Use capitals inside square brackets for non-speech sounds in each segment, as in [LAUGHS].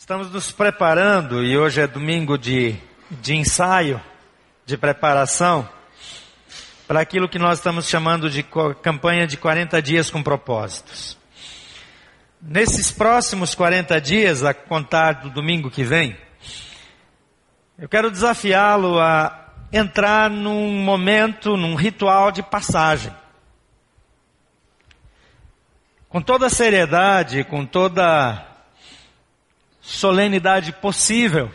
Estamos nos preparando e hoje é domingo de, de ensaio, de preparação, para aquilo que nós estamos chamando de campanha de 40 dias com propósitos. Nesses próximos 40 dias, a contar do domingo que vem, eu quero desafiá-lo a entrar num momento, num ritual de passagem. Com toda a seriedade, com toda solenidade possível,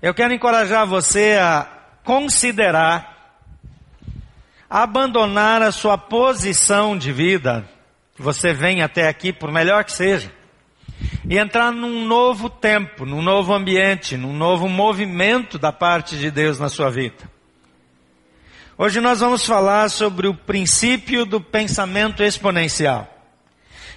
eu quero encorajar você a considerar abandonar a sua posição de vida, que você vem até aqui, por melhor que seja, e entrar num novo tempo, num novo ambiente, num novo movimento da parte de Deus na sua vida. Hoje nós vamos falar sobre o princípio do pensamento exponencial.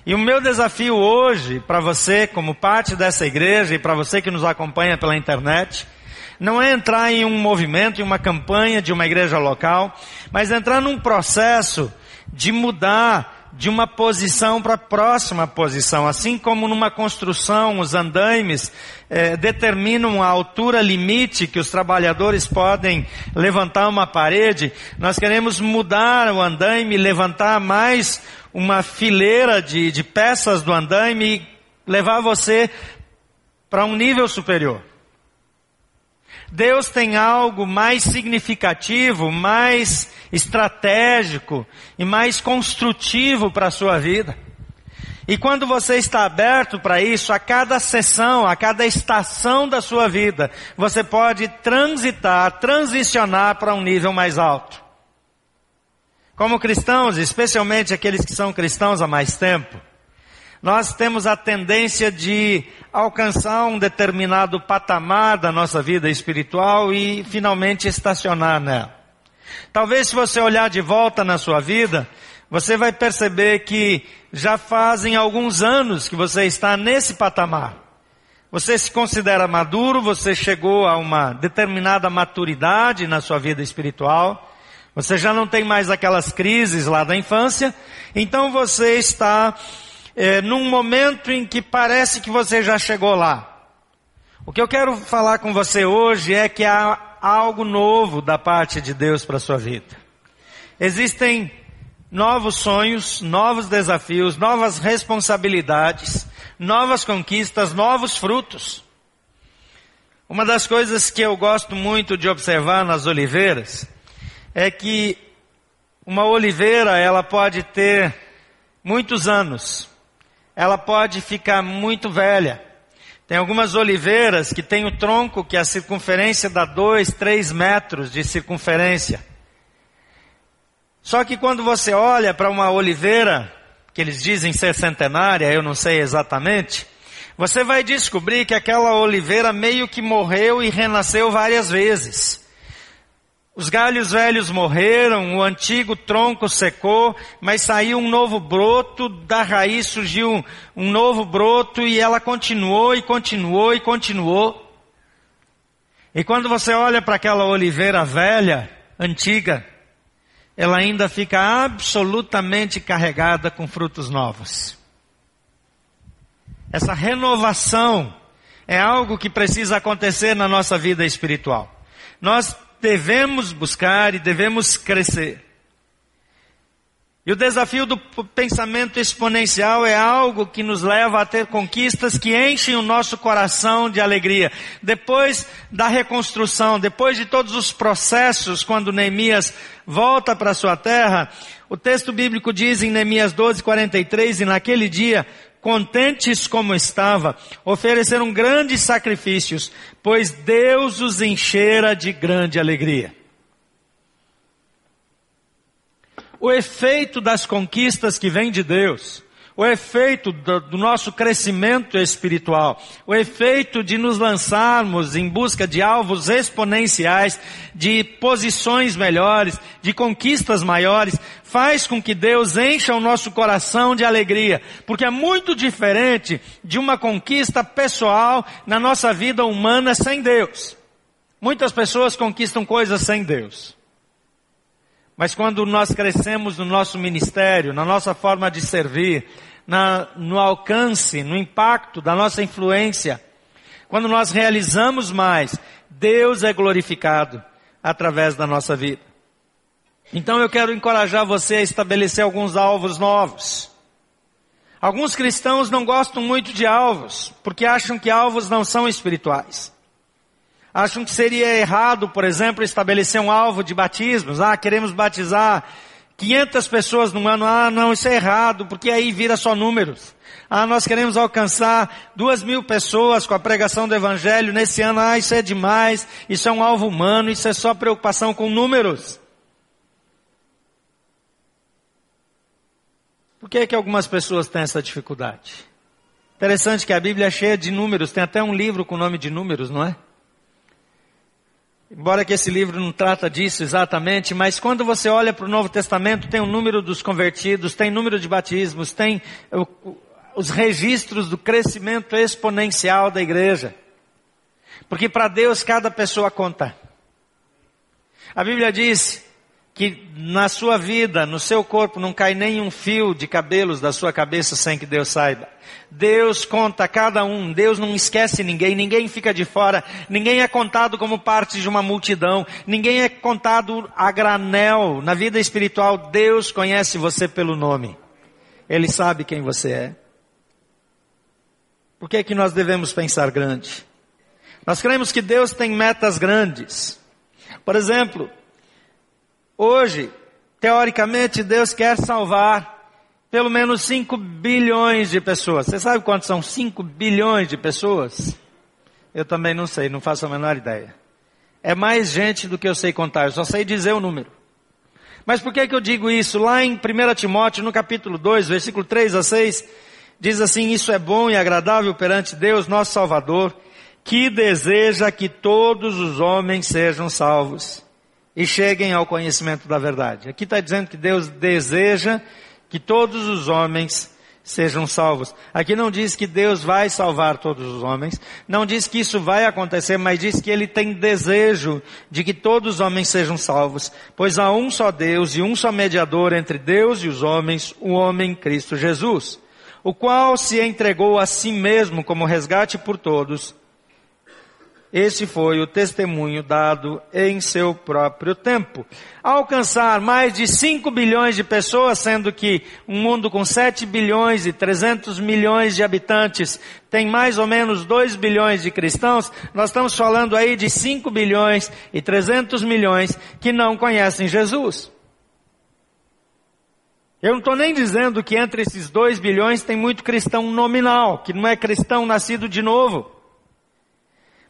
E o meu desafio hoje, para você, como parte dessa igreja, e para você que nos acompanha pela internet, não é entrar em um movimento, em uma campanha de uma igreja local, mas entrar num processo de mudar de uma posição para a próxima posição. Assim como numa construção, os andaimes eh, determinam a altura limite que os trabalhadores podem levantar uma parede, nós queremos mudar o andaime, levantar mais uma fileira de, de peças do andaime e levar você para um nível superior. Deus tem algo mais significativo, mais estratégico e mais construtivo para a sua vida. E quando você está aberto para isso, a cada sessão, a cada estação da sua vida, você pode transitar, transicionar para um nível mais alto. Como cristãos, especialmente aqueles que são cristãos há mais tempo, nós temos a tendência de alcançar um determinado patamar da nossa vida espiritual e finalmente estacionar nela. Talvez se você olhar de volta na sua vida, você vai perceber que já fazem alguns anos que você está nesse patamar. Você se considera maduro, você chegou a uma determinada maturidade na sua vida espiritual, você já não tem mais aquelas crises lá da infância, então você está é, num momento em que parece que você já chegou lá. O que eu quero falar com você hoje é que há algo novo da parte de Deus para a sua vida. Existem novos sonhos, novos desafios, novas responsabilidades, novas conquistas, novos frutos. Uma das coisas que eu gosto muito de observar nas oliveiras é que uma oliveira, ela pode ter muitos anos. Ela pode ficar muito velha. Tem algumas oliveiras que têm o tronco que a circunferência dá dois, três metros de circunferência. Só que quando você olha para uma oliveira, que eles dizem ser centenária, eu não sei exatamente, você vai descobrir que aquela oliveira meio que morreu e renasceu várias vezes. Os galhos velhos morreram, o antigo tronco secou, mas saiu um novo broto, da raiz surgiu um, novo broto e ela continuou e continuou e continuou. E quando você olha para aquela oliveira velha, antiga, ela ainda fica absolutamente carregada com frutos novos. Essa renovação é algo que precisa acontecer na nossa vida espiritual. Nós devemos buscar e devemos crescer. E o desafio do pensamento exponencial é algo que nos leva a ter conquistas que enchem o nosso coração de alegria. Depois da reconstrução, depois de todos os processos, quando Neemias volta para sua terra, o texto bíblico diz em Neemias 12, 43, e naquele dia contentes como estava, ofereceram grandes sacrifícios, pois Deus os enchera de grande alegria. O efeito das conquistas que vem de Deus o efeito do, nosso crescimento espiritual, o efeito de nos lançarmos em busca de alvos exponenciais, de posições melhores, de conquistas maiores, faz com que Deus encha o nosso coração de alegria, porque é muito diferente de uma conquista pessoal na nossa vida humana sem Deus. Muitas pessoas conquistam coisas sem Deus. Mas quando nós crescemos no nosso ministério, na nossa forma de servir, na, no alcance, no impacto da nossa influência. Quando nós realizamos mais, Deus é glorificado através da nossa vida. Então eu quero encorajar você a estabelecer alguns alvos novos. Alguns cristãos não gostam muito de alvos, porque acham que alvos não são espirituais. Acham que seria errado, por exemplo, estabelecer um alvo de batismos. Ah, queremos batizar 500 pessoas no ano. Ah, não, isso é errado, porque aí vira só números. Ah, nós queremos alcançar duas mil pessoas com a pregação do Evangelho nesse ano. Ah, isso é demais. Isso é um alvo humano. Isso é só preocupação com números. Por que é que algumas pessoas têm essa dificuldade? Interessante que a Bíblia é cheia de números. Tem até um livro com o nome de números, não é? Embora que esse livro não trata disso exatamente, mas quando você olha para o Novo Testamento, tem o número dos convertidos, tem número de batismos, tem o, os registros do crescimento exponencial da igreja. Porque para Deus cada pessoa conta. A Bíblia diz que na sua vida, no seu corpo, não cai nenhum fio de cabelos da sua cabeça sem que Deus saiba. Deus conta cada um, Deus não esquece ninguém, ninguém fica de fora, ninguém é contado como parte de uma multidão, ninguém é contado a granel. Na vida espiritual, Deus conhece você pelo nome. Ele sabe quem você é. Por que é que nós devemos pensar grande? Nós cremos que Deus tem metas grandes. Por exemplo, Hoje, teoricamente, Deus quer salvar pelo menos 5 bilhões de pessoas. Você sabe quantos são 5 bilhões de pessoas? Eu também não sei, não faço a menor ideia. É mais gente do que eu sei contar, eu só sei dizer o número. Mas por que que eu digo isso? Lá em 1 Timóteo, no capítulo 2, versículo 3 a 6, diz assim, isso é bom e agradável perante Deus, nosso Salvador, que deseja que todos os homens sejam salvos e cheguem ao conhecimento da verdade. Aqui está dizendo que Deus deseja que todos os homens sejam salvos. Aqui não diz que Deus vai salvar todos os homens, não diz que isso vai acontecer, mas diz que Ele tem desejo de que todos os homens sejam salvos, pois há um só Deus e um só mediador entre Deus e os homens, o homem Cristo Jesus, o qual se entregou a si mesmo como resgate por todos, esse foi o testemunho dado em seu próprio tempo. Alcançar mais de 5 bilhões de pessoas, sendo que um mundo com 7 bilhões e 300 milhões de habitantes tem mais ou menos 2 bilhões de cristãos, nós estamos falando aí de 5 bilhões e 300 milhões que não conhecem Jesus. Eu não estou nem dizendo que entre esses 2 bilhões tem muito cristão nominal, que não é cristão nascido de novo.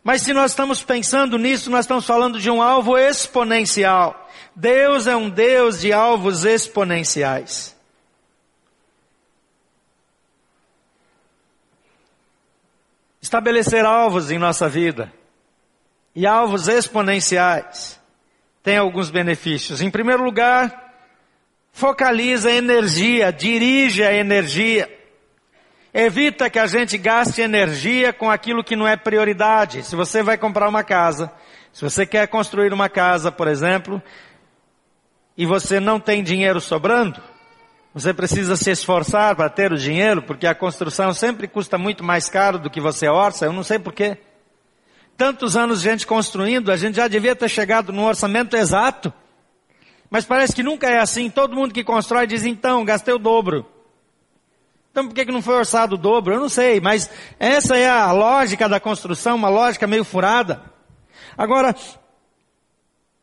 Mas se nós estamos pensando nisso, nós estamos falando de um alvo exponencial. Deus é um Deus de alvos exponenciais. Estabelecer alvos em nossa vida e alvos exponenciais tem alguns benefícios. Em primeiro lugar, focaliza a energia, dirige a energia. Evita que a gente gaste energia com aquilo que não é prioridade. Se você vai comprar uma casa, se você quer construir uma casa, por exemplo, e você não tem dinheiro sobrando, você precisa se esforçar para ter o dinheiro, porque a construção sempre custa muito mais caro do que você orça, eu não sei porquê. Tantos anos gente construindo, a gente já devia ter chegado no orçamento exato. Mas parece que nunca é assim. Todo mundo que constrói diz, então, gastei o dobro. Então por que, que não foi orçado o dobro? Eu não sei, mas essa é a lógica da construção, uma lógica meio furada. Agora,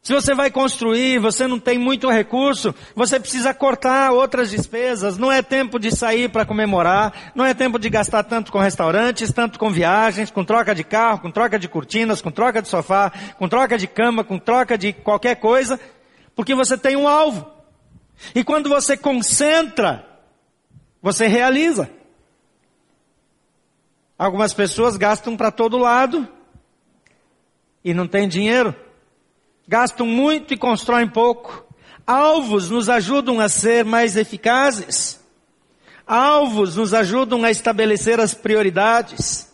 se você vai construir, você não tem muito recurso, você precisa cortar outras despesas. Não é tempo de sair para comemorar, não é tempo de gastar tanto com restaurantes, tanto com viagens, com troca de carro, com troca de cortinas, com troca de sofá, com troca de cama, com troca de qualquer coisa, porque você tem um alvo. E quando você concentra você realiza. Algumas pessoas gastam para todo lado e não tem dinheiro. Gastam muito e constroem pouco. Alvos nos ajudam a ser mais eficazes. Alvos nos ajudam a estabelecer as prioridades.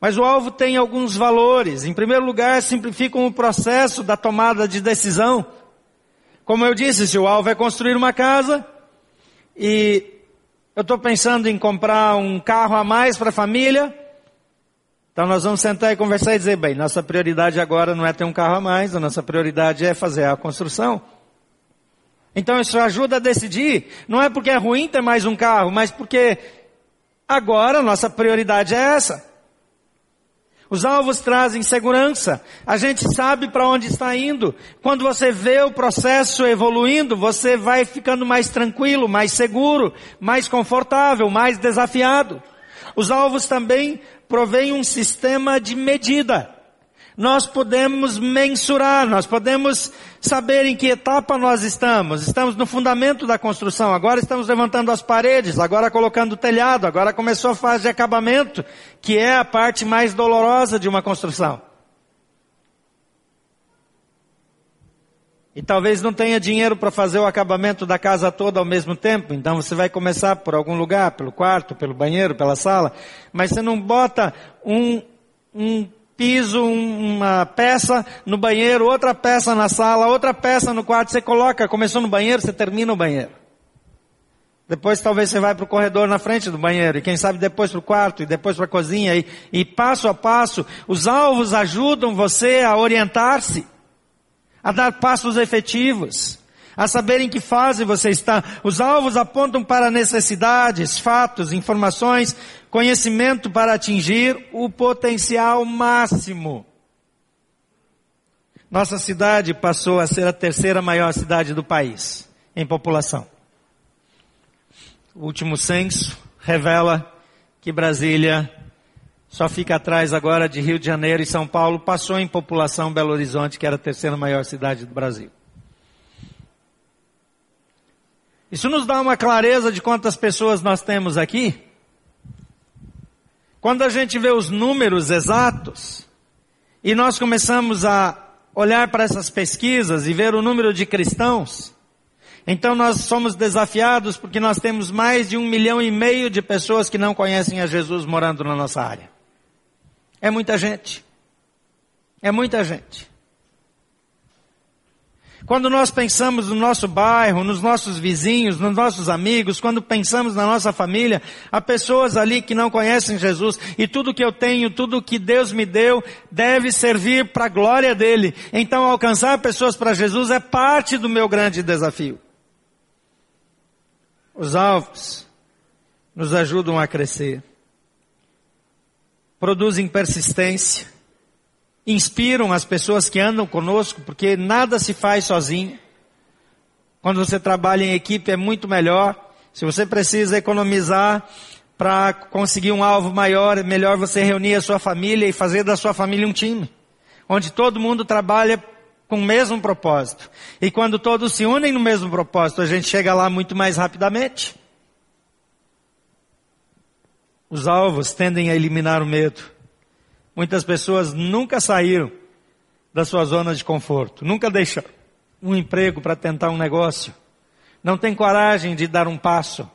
Mas o alvo tem alguns valores. Em primeiro lugar, simplificam o processo da tomada de decisão. Como eu disse, se o alvo é construir uma casa, e Eu estou pensando em comprar um carro a mais para a família. Então nós vamos sentar e conversar e dizer, bem, nossa prioridade agora não é ter um carro a mais, a nossa prioridade é fazer a construção. Então isso ajuda a decidir. Não é porque é ruim ter mais um carro, mas porque agora nossa prioridade é essa. Os alvos trazem segurança. A gente sabe para onde está indo. Quando você vê o processo evoluindo, você vai ficando mais tranquilo, mais seguro, mais confortável, mais desafiado. Os alvos também provêm um sistema de medida nós podemos mensurar, nós podemos saber em que etapa nós estamos. Estamos no fundamento da construção, agora estamos levantando as paredes, agora colocando o telhado, agora começou a fase de acabamento, que é a parte mais dolorosa de uma construção. E talvez não tenha dinheiro para fazer o acabamento da casa toda ao mesmo tempo, então você vai começar por algum lugar, pelo quarto, pelo banheiro, pela sala, mas você não bota um, um piso, uma peça no banheiro, outra peça na sala, outra peça no quarto. Você coloca, começou no banheiro, você termina o banheiro. Depois talvez você vai para o corredor na frente do banheiro, e quem sabe depois para o quarto, e depois para a cozinha, e, e passo a passo, os alvos ajudam você a orientar-se, a dar passos efetivos a saber em que fase você está. Os alvos apontam para necessidades, fatos, informações, conhecimento para atingir o potencial máximo. Nossa cidade passou a ser a terceira maior cidade do país em população. O último censo revela que Brasília só fica atrás agora de Rio de Janeiro e São Paulo, passou em população Belo Horizonte, que era a terceira maior cidade do Brasil. Isso nos dá uma clareza de quantas pessoas nós temos aqui. Quando a gente vê os números exatos e nós começamos a olhar para essas pesquisas e ver o número de cristãos, então nós somos desafiados porque nós temos mais de um milhão e meio de pessoas que não conhecem a Jesus morando na nossa área. É muita gente. É muita gente. Quando nós pensamos no nosso bairro, nos nossos vizinhos, nos nossos amigos, quando pensamos na nossa família, há pessoas ali que não conhecem Jesus e tudo que eu tenho, tudo que Deus me deu, deve servir para a glória dele. Então alcançar pessoas para Jesus é parte do meu grande desafio. Os alvos nos ajudam a crescer, produzem persistência, inspiram as pessoas que andam conosco, porque nada se faz sozinho. Quando você trabalha em equipe é muito melhor. Se você precisa economizar para conseguir um alvo maior, é melhor você reunir a sua família e fazer da sua família um time, onde todo mundo trabalha com o mesmo propósito. E quando todos se unem no mesmo propósito, a gente chega lá muito mais rapidamente. Os alvos tendem a eliminar o medo. Muitas pessoas nunca saíram da sua zona de conforto, nunca deixaram um emprego para tentar um negócio, não tem coragem de dar um passo.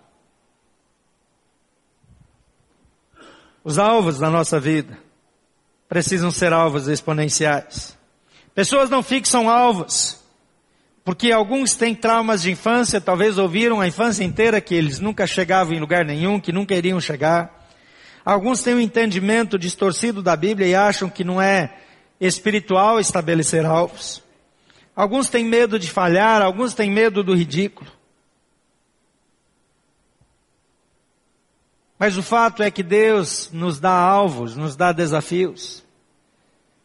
Os alvos da nossa vida precisam ser alvos exponenciais. Pessoas não fixam alvos, porque alguns têm traumas de infância, talvez ouviram a infância inteira que eles nunca chegavam em lugar nenhum, que nunca iriam chegar. Alguns têm um entendimento distorcido da Bíblia e acham que não é espiritual estabelecer alvos. Alguns têm medo de falhar, alguns têm medo do ridículo. Mas o fato é que Deus nos dá alvos, nos dá desafios.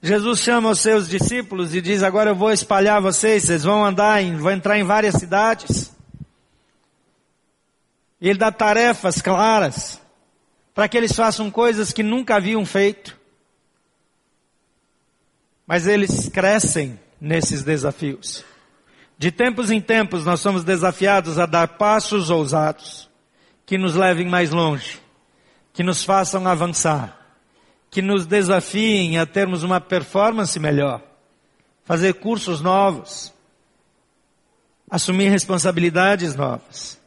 Jesus chama os seus discípulos e diz: Agora eu vou espalhar vocês, vocês vão andar, em, vão entrar em várias cidades. E ele dá tarefas claras para que eles façam coisas que nunca haviam feito. Mas eles crescem nesses desafios. De tempos em tempos nós somos desafiados a dar passos ousados que nos levem mais longe, que nos façam avançar, que nos desafiem a termos uma performance melhor, fazer cursos novos, assumir responsabilidades novas.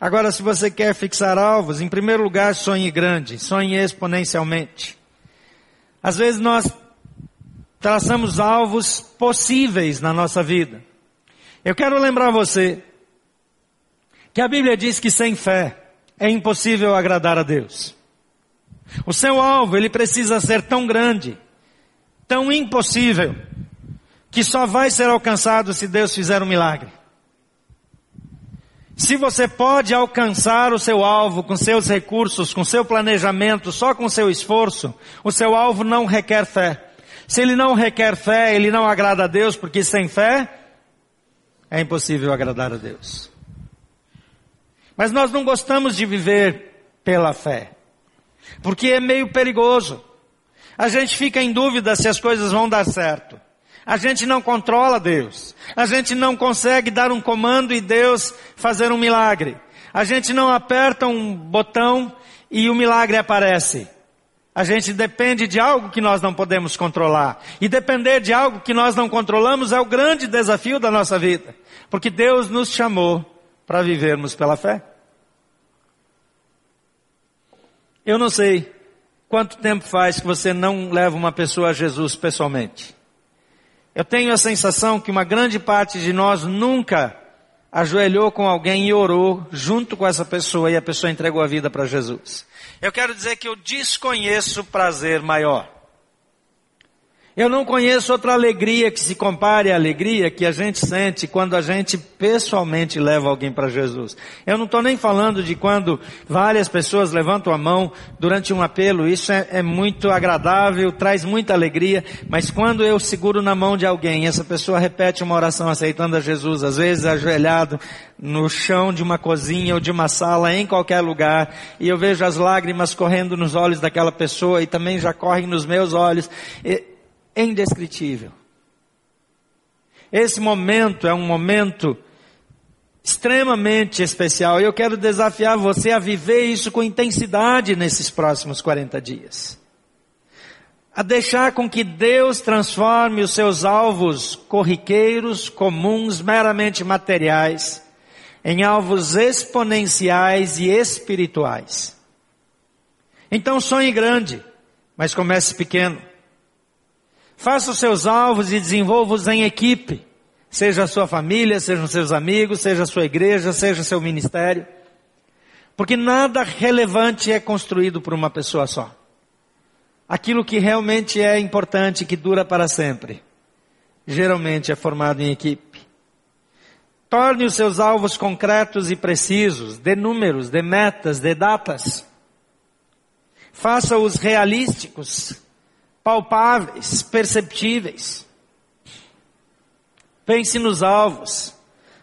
Agora, se você quer fixar alvos, em primeiro lugar, sonhe grande, sonhe exponencialmente. Às vezes nós traçamos alvos possíveis na nossa vida. Eu quero lembrar você que a Bíblia diz que sem fé é impossível agradar a Deus. O seu alvo, ele precisa ser tão grande, tão impossível, que só vai ser alcançado se Deus fizer um milagre. Se você pode alcançar o seu alvo com seus recursos, com seu planejamento, só com seu esforço, o seu alvo não requer fé. Se ele não requer fé, ele não agrada a Deus, porque sem fé é impossível agradar a Deus. Mas nós não gostamos de viver pela fé, porque é meio perigoso. A gente fica em dúvida se as coisas vão dar certo. A gente não controla Deus. A gente não consegue dar um comando e Deus fazer um milagre. A gente não aperta um botão e o milagre aparece. A gente depende de algo que nós não podemos controlar. E depender de algo que nós não controlamos é o grande desafio da nossa vida. Porque Deus nos chamou para vivermos pela fé. Eu não sei quanto tempo faz que você não leva uma pessoa a Jesus pessoalmente. Eu tenho a sensação que uma grande parte de nós nunca ajoelhou com alguém e orou junto com essa pessoa e a pessoa entregou a vida para Jesus. Eu quero dizer que eu desconheço prazer maior. Eu não conheço outra alegria que se compare à alegria que a gente sente quando a gente pessoalmente leva alguém para Jesus. Eu não estou nem falando de quando várias pessoas levantam a mão durante um apelo, isso é, é, muito agradável, traz muita alegria, mas quando eu seguro na mão de alguém, essa pessoa repete uma oração aceitando a Jesus, às vezes ajoelhado no chão de uma cozinha ou de uma sala, em qualquer lugar, e eu vejo as lágrimas correndo nos olhos daquela pessoa e também já correm nos meus olhos. E, é indescritível. Esse momento é um momento extremamente especial e eu quero desafiar você a viver isso com intensidade nesses próximos 40 dias. A deixar com que Deus transforme os seus alvos corriqueiros, comuns, meramente materiais, em alvos exponenciais e espirituais. Então sonhe grande, mas comece pequeno. Faça os seus alvos e desenvolva-os em equipe. Seja a sua família, sejam seus amigos, seja a sua igreja, seja seu ministério. Porque nada relevante é construído por uma pessoa só. Aquilo que realmente é importante, que dura para sempre, geralmente é formado em equipe. Torne os seus alvos concretos e precisos, de números, de metas, de datas. Faça-os realísticos, palpáveis, perceptíveis. Pense nos alvos,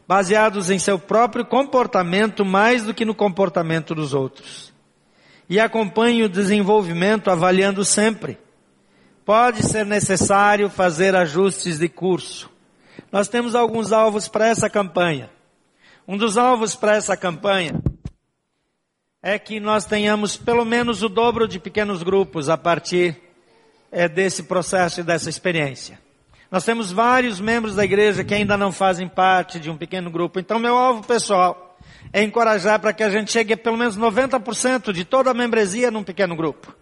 baseados em seu próprio comportamento mais do que no comportamento dos outros. E acompanhe o desenvolvimento avaliando sempre. Pode ser necessário fazer ajustes de curso. Nós temos alguns alvos para essa campanha. Um dos alvos para essa campanha é que nós tenhamos pelo menos o dobro de pequenos grupos a partir é, desse processo e dessa experiência. Nós temos vários membros da igreja que ainda não fazem parte de um pequeno grupo. Então, meu alvo pessoal é encorajar para que a gente chegue a pelo menos 90% de toda a membresia num pequeno grupo.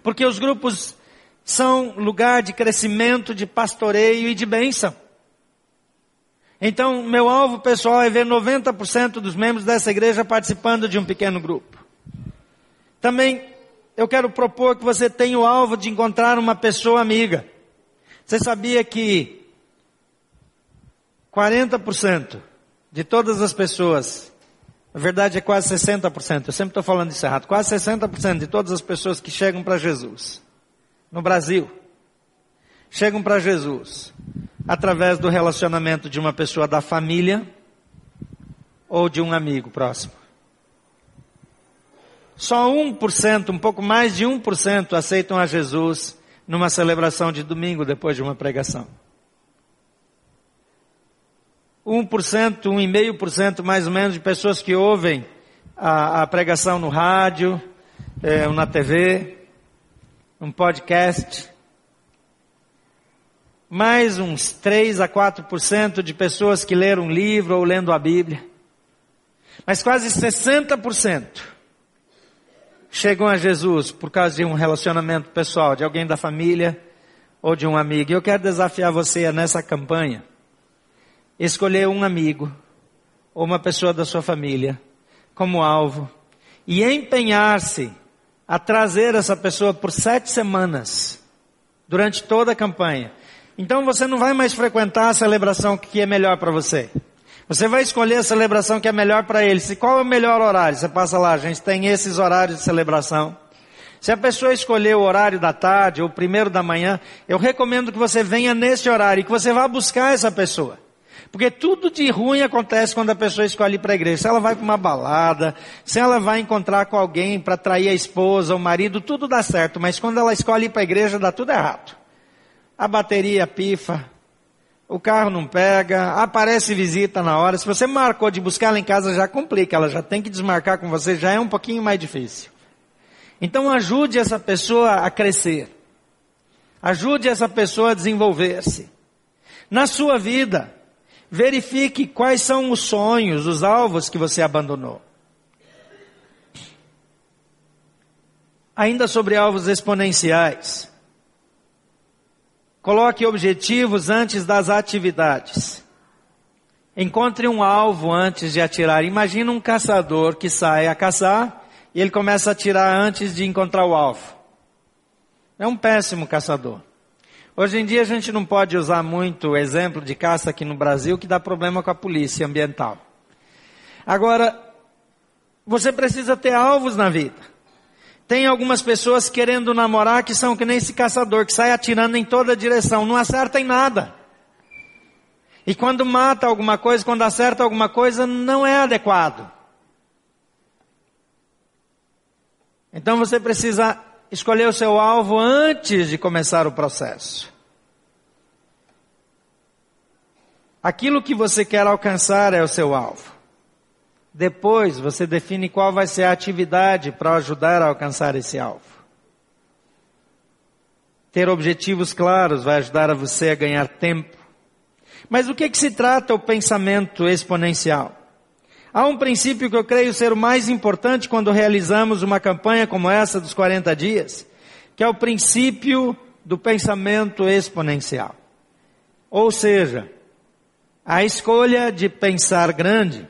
Porque os grupos são lugar de crescimento, de pastoreio e de bênção. Então, meu alvo pessoal é ver 90% dos membros dessa igreja participando de um pequeno grupo. Também eu quero propor que você tenha o alvo de encontrar uma pessoa amiga. Você sabia que 40% de todas as pessoas, na verdade é quase 60%, eu sempre estou falando isso errado, quase 60% de todas as pessoas que chegam para Jesus, no Brasil, chegam para Jesus através do relacionamento de uma pessoa da família ou de um amigo próximo. Só 1%, um pouco mais de 1% aceitam a Jesus numa celebração de domingo depois de uma pregação. 1%, 1,5% mais ou menos de pessoas que ouvem a, a pregação no rádio, é, na TV, um podcast. Mais uns 3 a 4% de pessoas que leram um livro ou lendo a Bíblia. Mas quase 60% chegam a Jesus por causa de um relacionamento pessoal, de alguém da família ou de um amigo. Eu quero desafiar você nessa campanha, escolher um amigo ou uma pessoa da sua família como alvo e empenhar-se a trazer essa pessoa por sete semanas, durante toda a campanha. Então você não vai mais frequentar a celebração que é melhor para você. Você vai escolher a celebração que é melhor para ele. Se qual é o melhor horário? Você passa lá, a gente tem esses horários de celebração. Se a pessoa escolher o horário da tarde ou o primeiro da manhã, eu recomendo que você venha nesse horário e que você vá buscar essa pessoa. Porque tudo de ruim acontece quando a pessoa escolhe ir para a igreja. Se ela vai para uma balada, se ela vai encontrar com alguém para trair a esposa, o marido, tudo dá certo. Mas quando ela escolhe ir para a igreja, dá tudo errado. A bateria pifa, o carro não pega, aparece visita na hora. Se você marcou de buscar ela em casa, já complica, ela já tem que desmarcar com você, já é um pouquinho mais difícil. Então ajude essa pessoa a crescer. Ajude essa pessoa a desenvolver-se. Na sua vida, verifique quais são os sonhos, os alvos que você abandonou. Ainda sobre alvos exponenciais. Coloque objetivos antes das atividades. Encontre um alvo antes de atirar. Imagina um caçador que sai a caçar e ele começa a atirar antes de encontrar o alvo. É um péssimo caçador. Hoje em dia a gente não pode usar muito o exemplo de caça aqui no Brasil que dá problema com a polícia ambiental. Agora, você precisa ter alvos na vida. Tem algumas pessoas querendo namorar que são que nem esse caçador, que sai atirando em toda direção, não acerta em nada. E quando mata alguma coisa, quando acerta alguma coisa, não é adequado. Então você precisa escolher o seu alvo antes de começar o processo. Aquilo que você quer alcançar é o seu alvo. Depois você define qual vai ser a atividade para ajudar a alcançar esse alvo. Ter objetivos claros vai ajudar a você a ganhar tempo. Mas o que, que se trata o pensamento exponencial? Há um princípio que eu creio ser o mais importante quando realizamos uma campanha como essa dos 40 dias, que é o princípio do pensamento exponencial. Ou seja, a escolha de pensar grande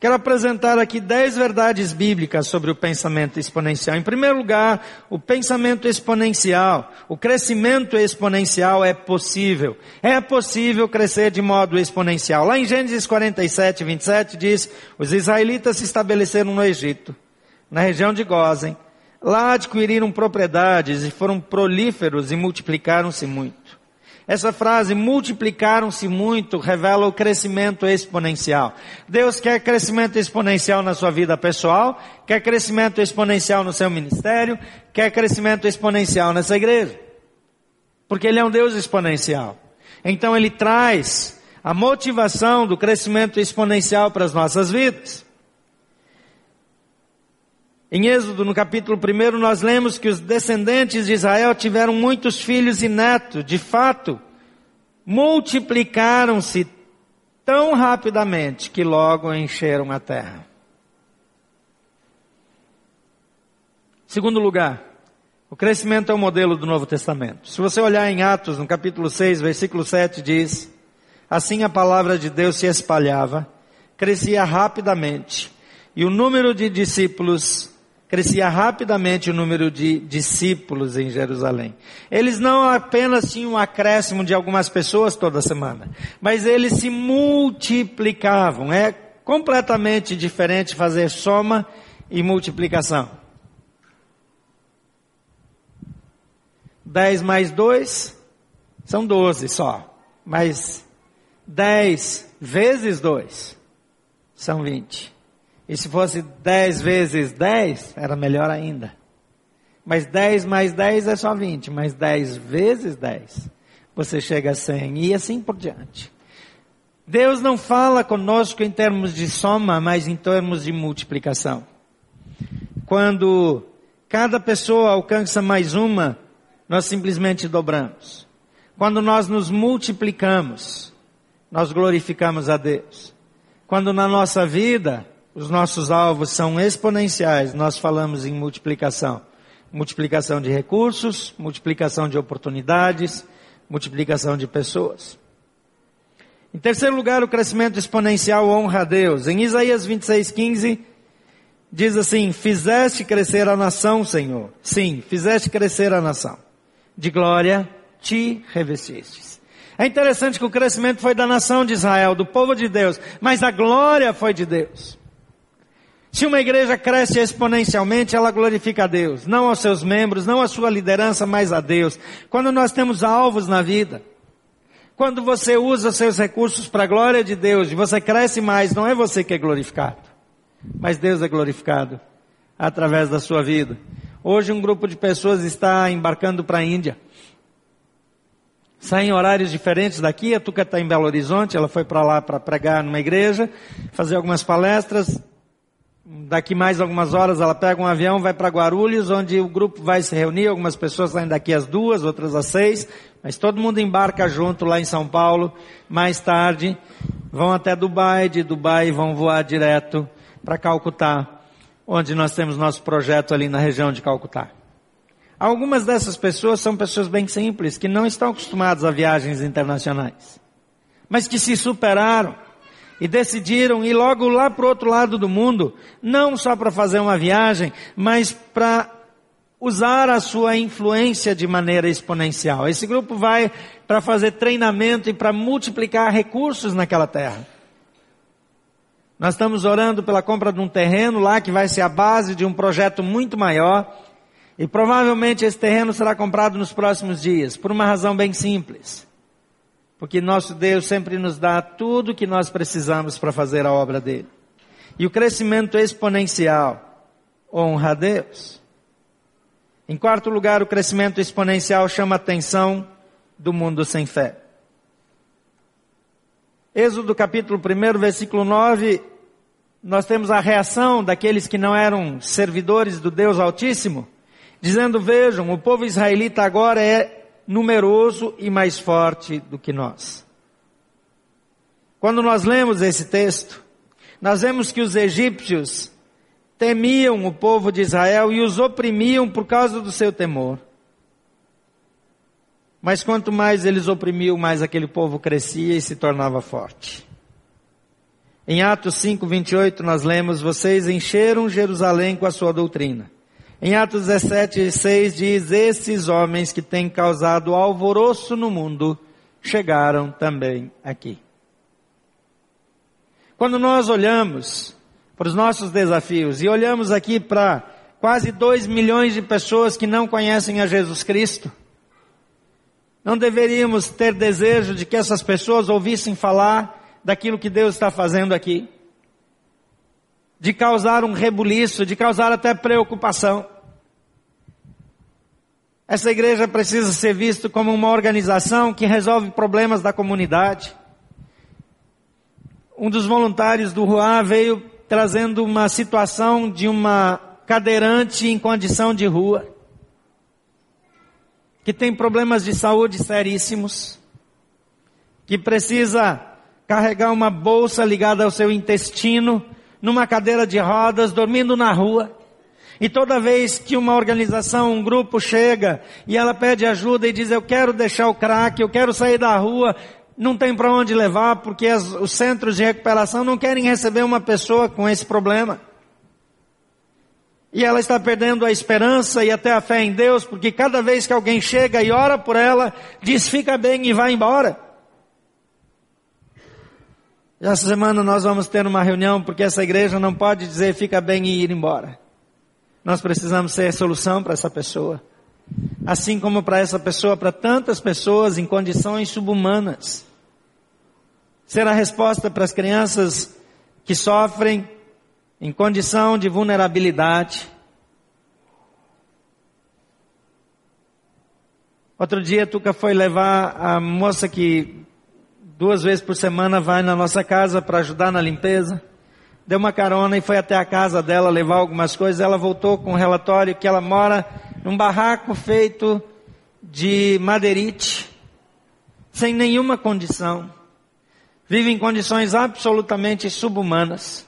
Quero apresentar aqui dez verdades bíblicas sobre o pensamento exponencial. Em primeiro lugar, o pensamento exponencial, o crescimento exponencial é possível. É possível crescer de modo exponencial. Lá em Gênesis 47, 27 diz, os israelitas se estabeleceram no Egito, na região de Gozen. Lá adquiriram propriedades e foram prolíferos e multiplicaram-se muito. Essa frase, multiplicaram-se muito, revela o crescimento exponencial. Deus quer crescimento exponencial na sua vida pessoal, quer crescimento exponencial no seu ministério, quer crescimento exponencial nessa igreja. Porque Ele é um Deus exponencial. Então Ele traz a motivação do crescimento exponencial para as nossas vidas. Em Êxodo, no capítulo 1, nós lemos que os descendentes de Israel tiveram muitos filhos e netos. De fato, multiplicaram-se tão rapidamente que logo encheram a terra. Segundo lugar, o crescimento é o modelo do Novo Testamento. Se você olhar em Atos, no capítulo 6, versículo 7, diz: Assim a palavra de Deus se espalhava, crescia rapidamente, e o número de discípulos crescia rapidamente o número de discípulos em Jerusalém. Eles não apenas tinham um acréscimo de algumas pessoas toda semana, mas eles se multiplicavam. É completamente diferente fazer soma e multiplicação. 10 mais 2 são 12 só. Mas 10 vezes 2 são 20. E se fosse 10 vezes 10, era melhor ainda. Mas 10 mais 10 é só 20, mas 10 vezes 10, você chega a 100 e assim por diante. Deus não fala conosco em termos de soma, mas em termos de multiplicação. Quando cada pessoa alcança mais uma, nós simplesmente dobramos. Quando nós nos multiplicamos, nós glorificamos a Deus. Quando na nossa vida os nossos alvos são exponenciais, nós falamos em multiplicação. Multiplicação de recursos, multiplicação de oportunidades, multiplicação de pessoas. Em terceiro lugar, o crescimento exponencial honra a Deus. Em Isaías 26, 15, diz assim: Fizeste crescer a nação, Senhor. Sim, fizeste crescer a nação. De glória te revestistes. É interessante que o crescimento foi da nação de Israel, do povo de Deus, mas a glória foi de Deus. Se uma igreja cresce exponencialmente, ela glorifica a Deus, não aos seus membros, não à sua liderança, mas a Deus. Quando nós temos alvos na vida, quando você usa seus recursos para a glória de Deus você cresce mais, não é você que é glorificado, mas Deus é glorificado através da sua vida. Hoje um grupo de pessoas está embarcando para a Índia. Sai em horários diferentes daqui, a Tuca está em Belo Horizonte, ela foi para lá para pregar numa igreja, fazer algumas palestras. Daqui mais algumas horas ela pega um avião, vai para Guarulhos, onde o grupo vai se reunir, algumas pessoas saem daqui às duas, outras às seis, mas todo mundo embarca junto lá em São Paulo. Mais tarde, vão até Dubai, de Dubai vão voar direto para Calcutá, onde nós temos nosso projeto ali na região de Calcutá. Algumas dessas pessoas são pessoas bem simples, que não estão acostumadas a viagens internacionais, mas que se superaram e decidiram ir logo lá para o outro lado do mundo, não só para fazer uma viagem, mas para usar a sua influência de maneira exponencial. Esse grupo vai para fazer treinamento e para multiplicar recursos naquela terra. Nós estamos orando pela compra de um terreno lá que vai ser a base de um projeto muito maior e provavelmente esse terreno será comprado nos próximos dias, por uma razão bem simples. Porque nosso Deus sempre nos dá tudo o que nós precisamos para fazer a obra dele. E o crescimento exponencial honra a Deus. Em quarto lugar, o crescimento exponencial chama a atenção do mundo sem fé. Êxodo capítulo 1, versículo 9, nós temos a reação daqueles que não eram servidores do Deus Altíssimo dizendo: Vejam, o povo israelita agora é numeroso e mais forte do que nós. Quando nós lemos esse texto, nós vemos que os egípcios temiam o povo de Israel e os oprimiam por causa do seu temor. Mas quanto mais eles oprimiam, mais aquele povo crescia e se tornava forte. Em Atos 5, 28, nós lemos: Vocês encheram Jerusalém com a sua doutrina em Atos 17, 6 diz: Esses homens que têm causado alvoroço no mundo chegaram também aqui. Quando nós olhamos para os nossos desafios e olhamos aqui para quase 2 milhões de pessoas que não conhecem a Jesus Cristo, não deveríamos ter desejo de que essas pessoas ouvissem falar daquilo que Deus está fazendo aqui de causar um rebuliço, de causar até preocupação. Essa igreja precisa ser vista como uma organização que resolve problemas da comunidade. Um dos voluntários do Ruá veio trazendo uma situação de uma cadeirante em condição de rua, que tem problemas de saúde seríssimos, que precisa carregar uma bolsa ligada ao seu intestino numa cadeira de rodas, dormindo na rua. E toda vez que uma organização, um grupo chega e ela pede ajuda e diz eu quero deixar o crack, eu quero sair da rua, não tem para onde levar porque as, os centros de recuperação não querem receber uma pessoa com esse problema. E ela está perdendo a esperança e até a fé em Deus, porque cada vez que alguém chega e ora por ela, diz fica bem e vai embora. Essa semana nós vamos ter uma reunião porque essa igreja não pode dizer fica bem e ir embora. Nós precisamos ser a solução para essa pessoa. Assim como para essa pessoa, para tantas pessoas em condições subhumanas. Ser a resposta para as crianças que sofrem em condição de vulnerabilidade. Outro dia, Tuca foi levar a moça que duas vezes por semana vai na nossa casa para ajudar na limpeza. Deu uma carona e foi até a casa dela levar algumas coisas. Ela voltou com um relatório que ela mora num barraco feito de madeirite, sem nenhuma condição. Vive em condições absolutamente subhumanas.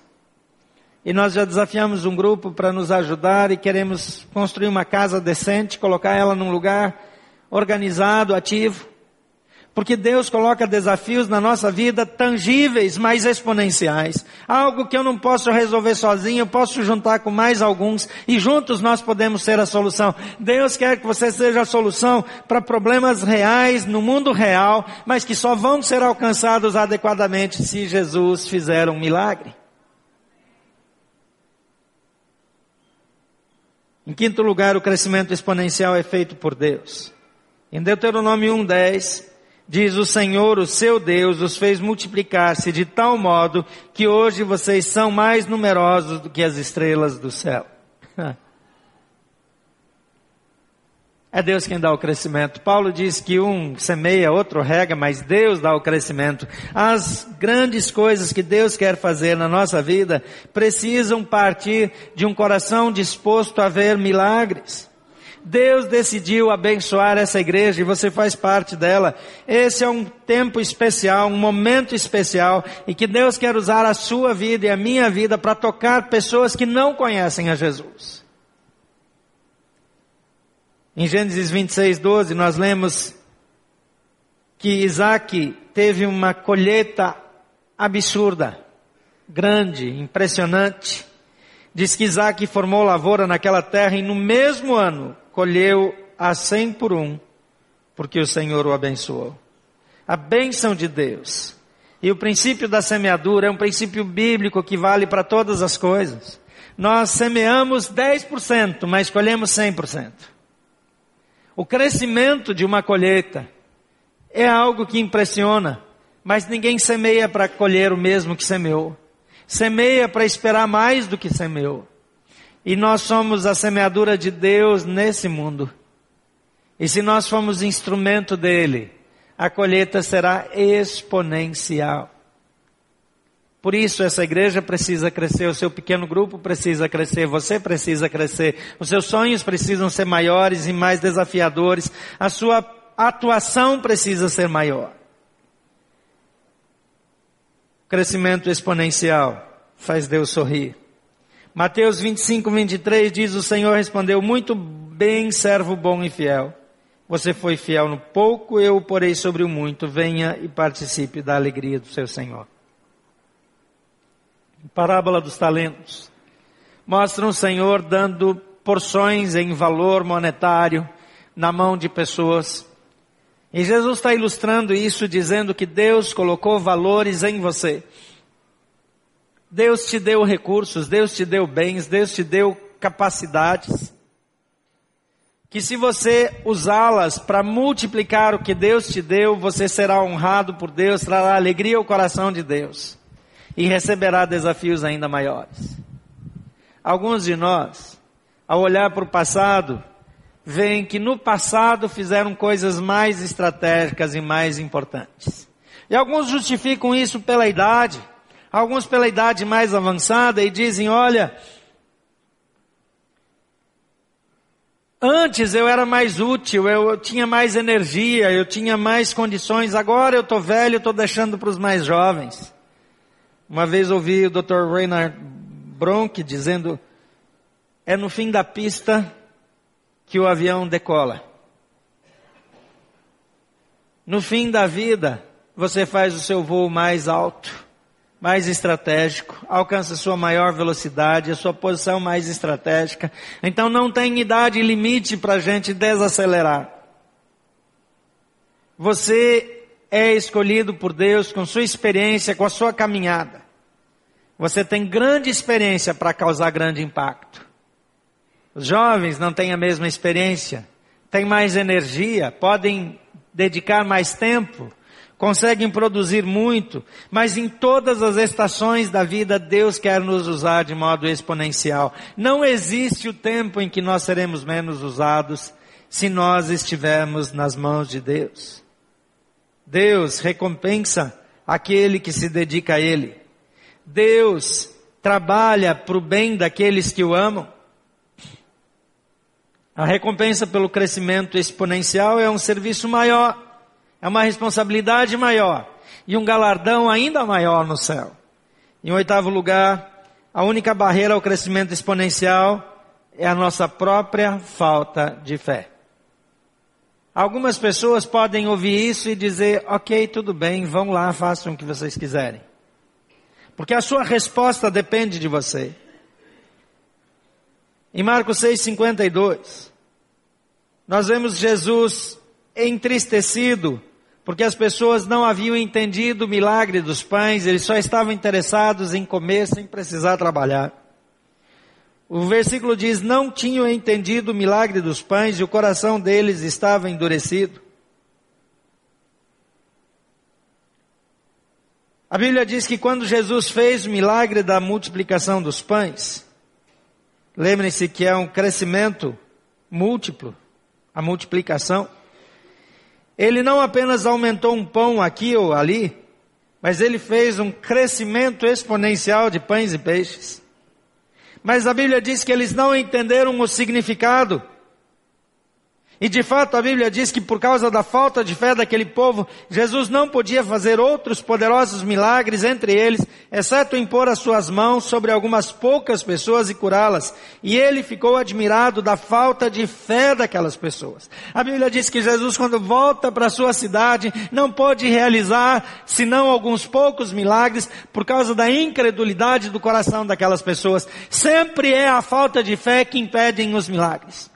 E nós já desafiamos um grupo para nos ajudar e queremos construir uma casa decente, colocar ela num lugar organizado, ativo Porque Deus coloca desafios na nossa vida tangíveis, mas exponenciais. Algo que eu não posso resolver sozinho, eu posso juntar com mais alguns e juntos nós podemos ser a solução. Deus quer que você seja a solução para problemas reais no mundo real, mas que só vão ser alcançados adequadamente se Jesus fizer um milagre. Em quinto lugar, o crescimento exponencial é feito por Deus. Em Deuteronômio 1:10 diz o Senhor, o seu Deus, os fez multiplicar-se de tal modo que hoje vocês são mais numerosos do que as estrelas do céu. [LAUGHS] É Deus quem dá o crescimento. Paulo diz que um semeia, outro rega, mas Deus dá o crescimento. As grandes coisas que Deus quer fazer na nossa vida precisam partir de um coração disposto a ver milagres. Deus decidiu abençoar essa igreja e você faz parte dela. Esse é um tempo especial, um momento especial e que Deus quer usar a sua vida e a minha vida para tocar pessoas que não conhecem a Jesus. Em Gênesis 26, 12, nós lemos que Isaac teve uma colheita absurda, grande, impressionante. Diz que Isaac formou lavoura naquela terra e no mesmo ano colheu a cem por um, porque o Senhor o abençoou. A bênção de Deus. E o princípio da semeadura é um princípio bíblico que vale para todas as coisas. Nós semeamos 10%, mas colhemos 100%. O crescimento de uma colheita é algo que impressiona, mas ninguém semeia para colher o mesmo que semeou. Semeia para esperar mais do que semeou. E nós somos a semeadura de Deus nesse mundo. E se nós formos instrumento dele, a colheita será exponencial. Por isso essa igreja precisa crescer, o seu pequeno grupo precisa crescer, você precisa crescer, os seus sonhos precisam ser maiores e mais desafiadores, a sua atuação precisa ser maior. Crescimento exponencial faz Deus sorrir. Mateus 25, 23 diz: O Senhor respondeu: Muito bem, servo bom e fiel. Você foi fiel no pouco, eu o porei sobre o muito. Venha e participe da alegria do seu Senhor parábola dos talentos, mostra um Senhor dando porções em valor monetário na mão de pessoas. E Jesus está ilustrando isso dizendo que Deus colocou valores em você. Deus te deu recursos, Deus te deu bens, Deus te deu capacidades. Que se você usá-las para multiplicar o que Deus te deu, você será honrado por Deus, trará alegria ao coração de Deus e receberá desafios ainda maiores. Alguns de nós, ao olhar para o passado, veem que no passado fizeram coisas mais estratégicas e mais importantes. E alguns justificam isso pela idade, alguns pela idade mais avançada e dizem: olha, Antes eu era mais útil, eu, tinha mais energia, eu tinha mais condições. Agora eu estou velho, estou deixando para os mais jovens. Uma vez ouvi o Dr. Reinhard Bronk dizendo: é no fim da pista que o avião decola. No fim da vida, você faz o seu voo mais alto, mais estratégico, alcança sua maior velocidade, a sua posição mais estratégica. Então não tem idade limite para a gente desacelerar. Você é escolhido por Deus com sua experiência, com a sua caminhada. Você tem grande experiência para causar grande impacto. Os jovens não têm a mesma experiência, têm mais energia, podem dedicar mais tempo, conseguem produzir muito, mas em todas as estações da vida Deus quer nos usar de modo exponencial. Não existe o tempo em que nós seremos menos usados se nós estivermos nas mãos de Deus. Deus recompensa aquele que se dedica a Ele. Deus trabalha para o bem daqueles que o amam. A recompensa pelo crescimento exponencial é um serviço maior, é uma responsabilidade maior e um galardão ainda maior no céu. Em oitavo lugar, a única barreira ao crescimento exponencial é a nossa própria falta de fé. Algumas pessoas podem ouvir isso e dizer, ok, tudo bem, vão lá, façam o que vocês quiserem. Porque a sua resposta depende de você. Em Marcos 6,52, nós vemos Jesus entristecido, porque as pessoas não haviam entendido o milagre dos pães, eles só estavam interessados em comer sem precisar trabalhar. O versículo diz: Não tinham entendido o milagre dos pães e o coração deles estava endurecido. A Bíblia diz que quando Jesus fez o milagre da multiplicação dos pães, lembrem-se que é um crescimento múltiplo, a multiplicação. Ele não apenas aumentou um pão aqui ou ali, mas ele fez um crescimento exponencial de pães e peixes. Mas a Bíblia diz que eles não entenderam o significado. E de fato a Bíblia diz que por causa da falta de fé daquele povo, Jesus não podia fazer outros poderosos milagres entre eles, exceto impor as suas mãos sobre algumas poucas pessoas e curá-las. E ele ficou admirado da falta de fé daquelas pessoas. A Bíblia diz que Jesus quando volta para sua cidade, não pôde realizar senão alguns poucos milagres por causa da incredulidade do coração daquelas pessoas. Sempre é a falta de fé que impedem os milagres.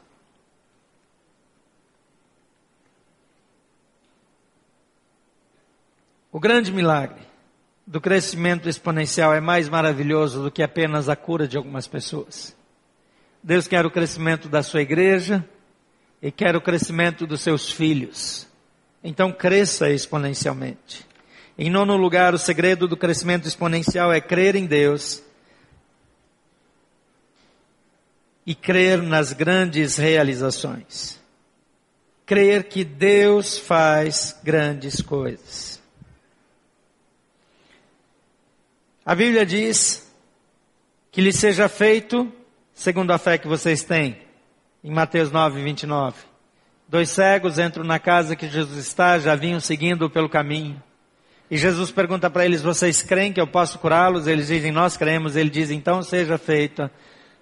O grande milagre do crescimento exponencial é mais maravilhoso do que apenas a cura de algumas pessoas. Deus quer o crescimento da sua igreja e quer o crescimento dos seus filhos. Então cresça exponencialmente. Em nono lugar, o segredo do crescimento exponencial é crer em Deus e crer nas grandes realizações. Crer que Deus faz grandes coisas. A Bíblia diz que lhe seja feito segundo a fé que vocês têm. Em Mateus 9, 29. Dois cegos entram na casa que Jesus está, já vinham seguindo pelo caminho. E Jesus pergunta para eles: Vocês creem que eu posso curá-los? Eles dizem: Nós cremos. Ele diz: Então seja feito,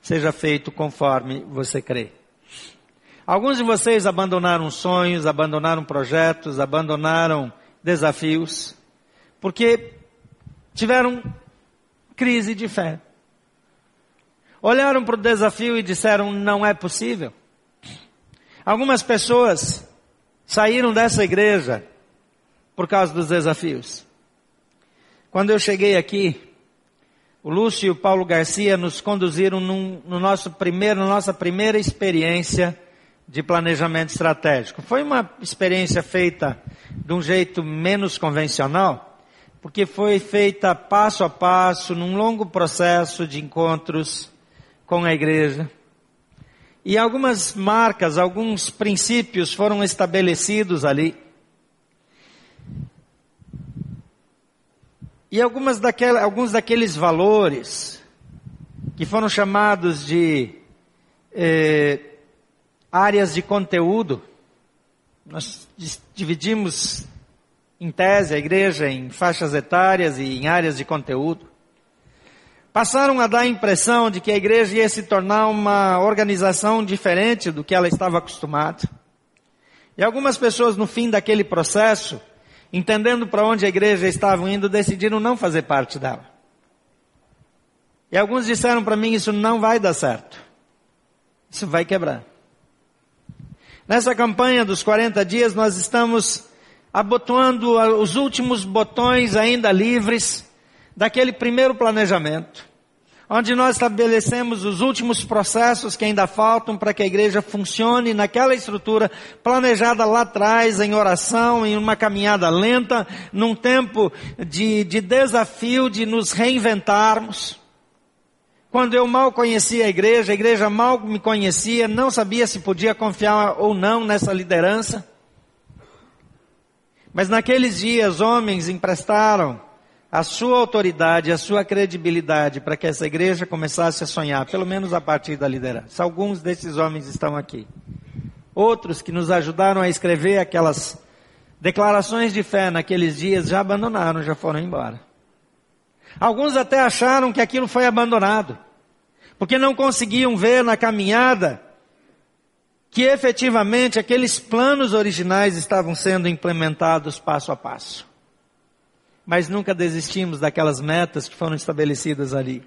seja feito conforme você crê. Alguns de vocês abandonaram sonhos, abandonaram projetos, abandonaram desafios, porque tiveram crise de fé. Olharam para o desafio e disseram: não é possível. Algumas pessoas saíram dessa igreja por causa dos desafios. Quando eu cheguei aqui, o Lúcio e o Paulo Garcia nos conduziram num, no nosso primeiro, na nossa primeira experiência de planejamento estratégico. Foi uma experiência feita de um jeito menos convencional, porque foi feita passo a passo, num longo processo de encontros com a igreja. E algumas marcas, alguns princípios foram estabelecidos ali. E algumas daquela, alguns daqueles valores que foram chamados de eh, áreas de conteúdo, nós dividimos em tese, a igreja em faixas etárias e em áreas de conteúdo. Passaram a dar a impressão de que a igreja ia se tornar uma organização diferente do que ela estava acostumada. E algumas pessoas, no fim daquele processo, entendendo para onde a igreja estava indo, decidiram não fazer parte dela. E alguns disseram para mim: Isso não vai dar certo. Isso vai quebrar. Nessa campanha dos 40 dias, nós estamos abotoando os últimos botões ainda livres daquele primeiro planejamento, onde nós estabelecemos os últimos processos que ainda faltam para que a igreja funcione naquela estrutura planejada lá atrás, em oração, em uma caminhada lenta, num tempo de, de desafio de nos reinventarmos. Quando eu mal conhecia a igreja, a igreja mal me conhecia, não sabia se podia confiar ou não nessa liderança. Mas naqueles dias, homens emprestaram a sua autoridade, a sua credibilidade para que essa igreja começasse a sonhar, pelo menos a partir da liderança. Alguns desses homens estão aqui. Outros que nos ajudaram a escrever aquelas declarações de fé naqueles dias já abandonaram, já foram embora. Alguns até acharam que aquilo foi abandonado, porque não conseguiam ver na caminhada que efetivamente aqueles planos originais estavam sendo implementados passo a passo. Mas nunca desistimos daquelas metas que foram estabelecidas ali.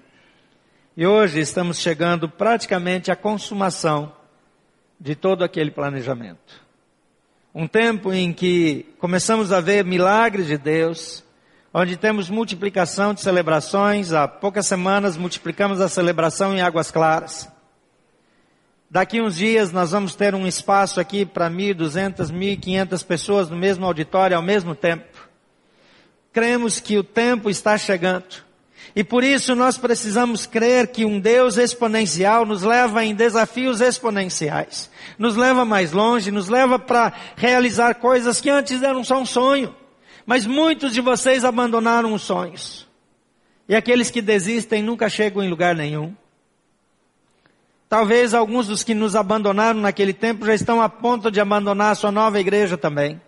E hoje estamos chegando praticamente à consumação de todo aquele planejamento. Um tempo em que começamos a ver milagres de Deus, onde temos multiplicação de celebrações, há poucas semanas multiplicamos a celebração em Águas Claras. Daqui uns dias nós vamos ter um espaço aqui para 1.200, 1.500 pessoas no mesmo auditório ao mesmo tempo. Cremos que o tempo está chegando. E por isso nós precisamos crer que um Deus exponencial nos leva em desafios exponenciais. Nos leva mais longe, nos leva para realizar coisas que antes eram só um sonho. Mas muitos de vocês abandonaram os sonhos. E aqueles que desistem nunca chegam em lugar nenhum. Talvez alguns dos que nos abandonaram naquele tempo já estão a ponto de abandonar a sua nova igreja também.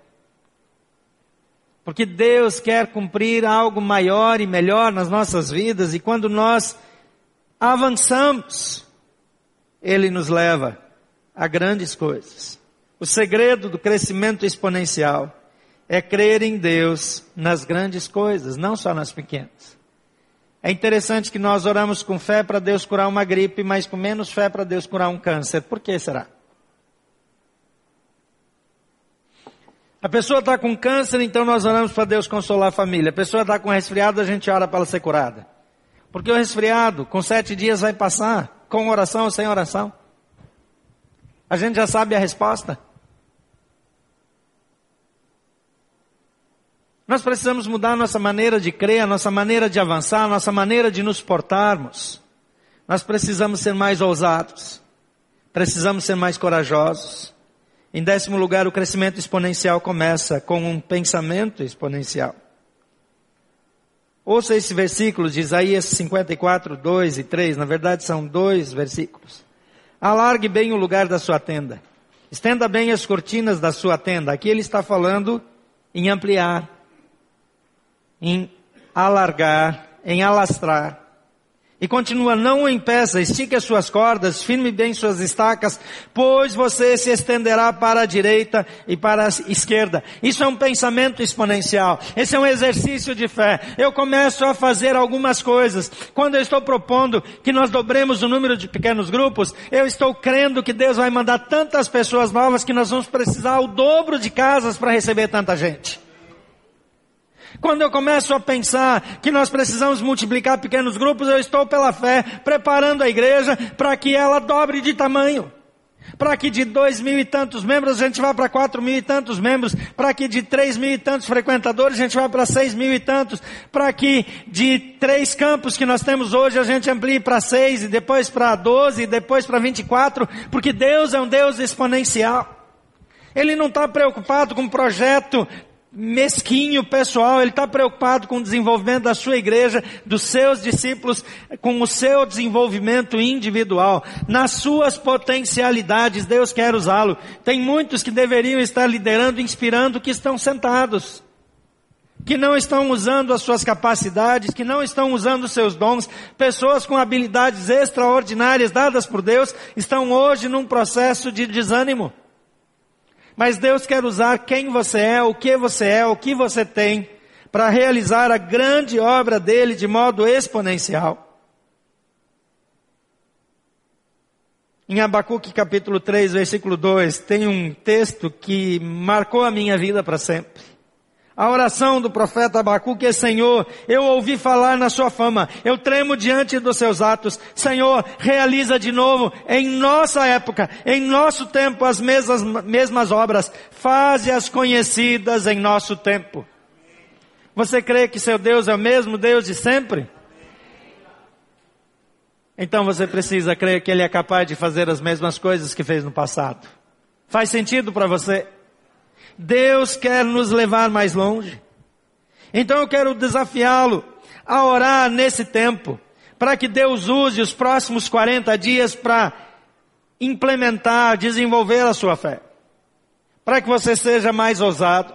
Porque Deus quer cumprir algo maior e melhor nas nossas vidas e quando nós avançamos, Ele nos leva a grandes coisas. O segredo do crescimento exponencial é crer em Deus nas grandes coisas, não só nas pequenas. É interessante que nós oramos com fé para Deus curar uma gripe, mas com menos fé para Deus curar um câncer. Por que será? A pessoa está com câncer, então nós oramos para Deus consolar a família. A pessoa está com resfriado, a gente ora para ela ser curada. Porque o resfriado, com sete dias, vai passar, com oração ou sem oração. A gente já sabe a resposta. Nós precisamos mudar nossa maneira de crer, a nossa maneira de avançar, nossa maneira de nos portarmos. Nós precisamos ser mais ousados. Precisamos ser mais corajosos. Em décimo lugar, o crescimento exponencial começa com um pensamento exponencial. Ouça esse versículo de Isaías 54, 2 e 3. Na verdade, são dois versículos. Alargue bem o lugar da sua tenda. Estenda bem as cortinas da sua tenda. Aqui ele está falando em ampliar em alargar, em alastrar. E continua, não impeça, estique as suas cordas, firme bem suas estacas, pois você se estenderá para a direita e para a esquerda. Isso é um pensamento exponencial. Esse é um exercício de fé. Eu começo a fazer algumas coisas. Quando eu estou propondo que nós dobremos o número de pequenos grupos, eu estou crendo que Deus vai mandar tantas pessoas novas que nós vamos precisar o dobro de casas para receber tanta gente. Quando eu começo a pensar que nós precisamos multiplicar pequenos grupos, eu estou pela fé preparando a igreja para que ela dobre de tamanho. Para que de dois mil e tantos membros a gente vá para quatro mil e tantos membros, para que de três mil e tantos frequentadores a gente vá para seis mil e tantos, para que de três campos que nós temos hoje a gente amplie para seis e depois para doze e depois para vinte e quatro, porque Deus é um Deus exponencial. Ele não está preocupado com um projeto mesquinho pessoal, ele está preocupado com o desenvolvimento da sua igreja, dos seus discípulos, com o seu desenvolvimento individual, nas suas potencialidades, Deus quer usá-lo. Tem muitos que deveriam estar liderando, inspirando, que estão sentados, que não estão usando as suas capacidades, que não estão usando os seus dons, pessoas com habilidades extraordinárias dadas por Deus, estão hoje num processo de desânimo. Mas Deus quer usar quem você é, o que você é, o que você tem, para realizar a grande obra dele de modo exponencial. Em Abacuque capítulo 3, versículo 2, tem um texto que marcou a minha vida para sempre. A oração do profeta Abacuque é, Senhor, eu ouvi falar na sua fama, eu tremo diante dos seus atos. Senhor, realiza de novo em nossa época, em nosso tempo as mesmas, mesmas obras. Faze-as conhecidas em nosso tempo. Você crê que seu Deus é o mesmo Deus de sempre? Então você precisa crer que Ele é capaz de fazer as mesmas coisas que fez no passado. Faz sentido para você? Deus quer nos levar mais longe. Então eu quero desafiá-lo a orar nesse tempo, para que Deus use os próximos 40 dias para implementar, desenvolver a sua fé. Para que você seja mais ousado,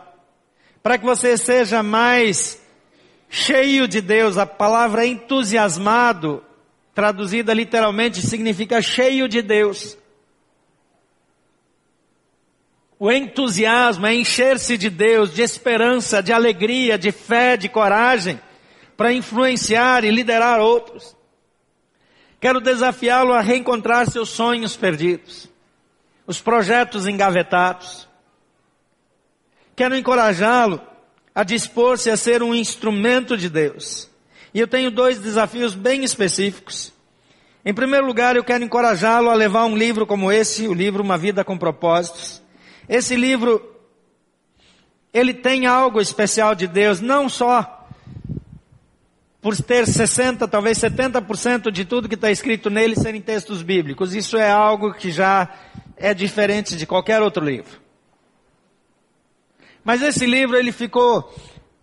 para que você seja mais cheio de Deus. A palavra entusiasmado, traduzida literalmente, significa cheio de Deus. O entusiasmo é encher-se de Deus, de esperança, de alegria, de fé, de coragem, para influenciar e liderar outros. Quero desafiá-lo a reencontrar seus sonhos perdidos, os projetos engavetados. Quero encorajá-lo a dispor-se a ser um instrumento de Deus. E eu tenho dois desafios bem específicos. Em primeiro lugar, eu quero encorajá-lo a levar um livro como esse, o livro Uma Vida com Propósitos. Esse livro, ele tem algo especial de Deus, não só por ter 60, talvez 70% de tudo que está escrito nele serem textos bíblicos. Isso é algo que já é diferente de qualquer outro livro. Mas esse livro ele ficou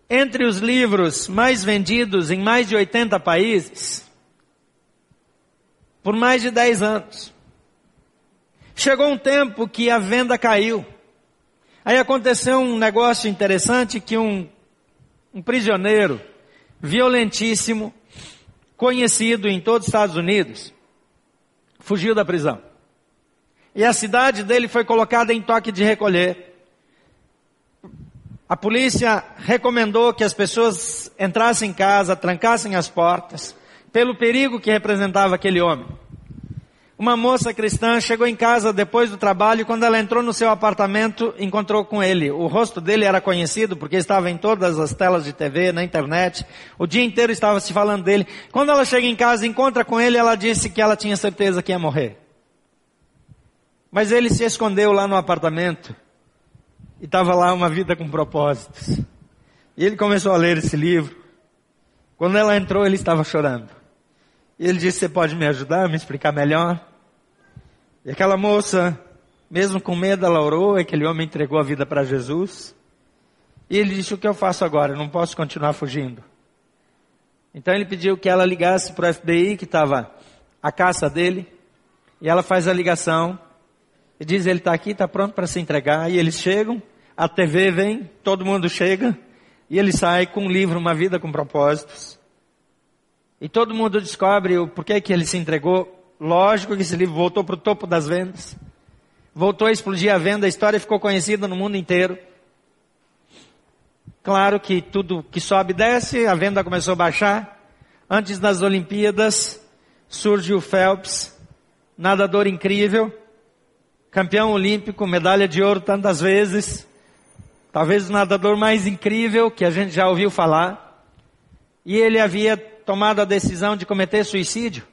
entre os livros mais vendidos em mais de 80 países por mais de 10 anos. Chegou um tempo que a venda caiu. Aí aconteceu um negócio interessante que um, um prisioneiro violentíssimo, conhecido em todos os Estados Unidos, fugiu da prisão. E a cidade dele foi colocada em toque de recolher. A polícia recomendou que as pessoas entrassem em casa, trancassem as portas, pelo perigo que representava aquele homem. Uma moça cristã chegou em casa depois do trabalho e quando ela entrou no seu apartamento, encontrou com ele. O rosto dele era conhecido porque estava em todas as telas de TV, na internet. O dia inteiro estava se falando dele. Quando ela chega em casa e encontra com ele, ela disse que ela tinha certeza que ia morrer. Mas ele se escondeu lá no apartamento e estava lá uma vida com propósitos. E ele começou a ler esse livro. Quando ela entrou, ele estava chorando. E ele disse: Você pode me ajudar, me explicar melhor? E aquela moça, mesmo com medo, ela orou. Aquele homem entregou a vida para Jesus. E ele disse: O que eu faço agora? Eu não posso continuar fugindo. Então ele pediu que ela ligasse para o FBI, que estava a caça dele. E ela faz a ligação. E diz: Ele está aqui, está pronto para se entregar. E eles chegam a TV vem, todo mundo chega, e ele sai com um livro, Uma Vida com Propósitos. E todo mundo descobre o porquê que ele se entregou. Lógico que esse livro voltou para o topo das vendas. Voltou a explodir a venda, a história ficou conhecida no mundo inteiro. Claro que tudo que sobe desce, a venda começou a baixar. Antes das Olimpíadas, surge o Phelps, nadador incrível, campeão olímpico, medalha de ouro tantas vezes, talvez o nadador mais incrível que a gente já ouviu falar, e ele havia tomado a decisão de cometer suicídio.